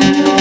We you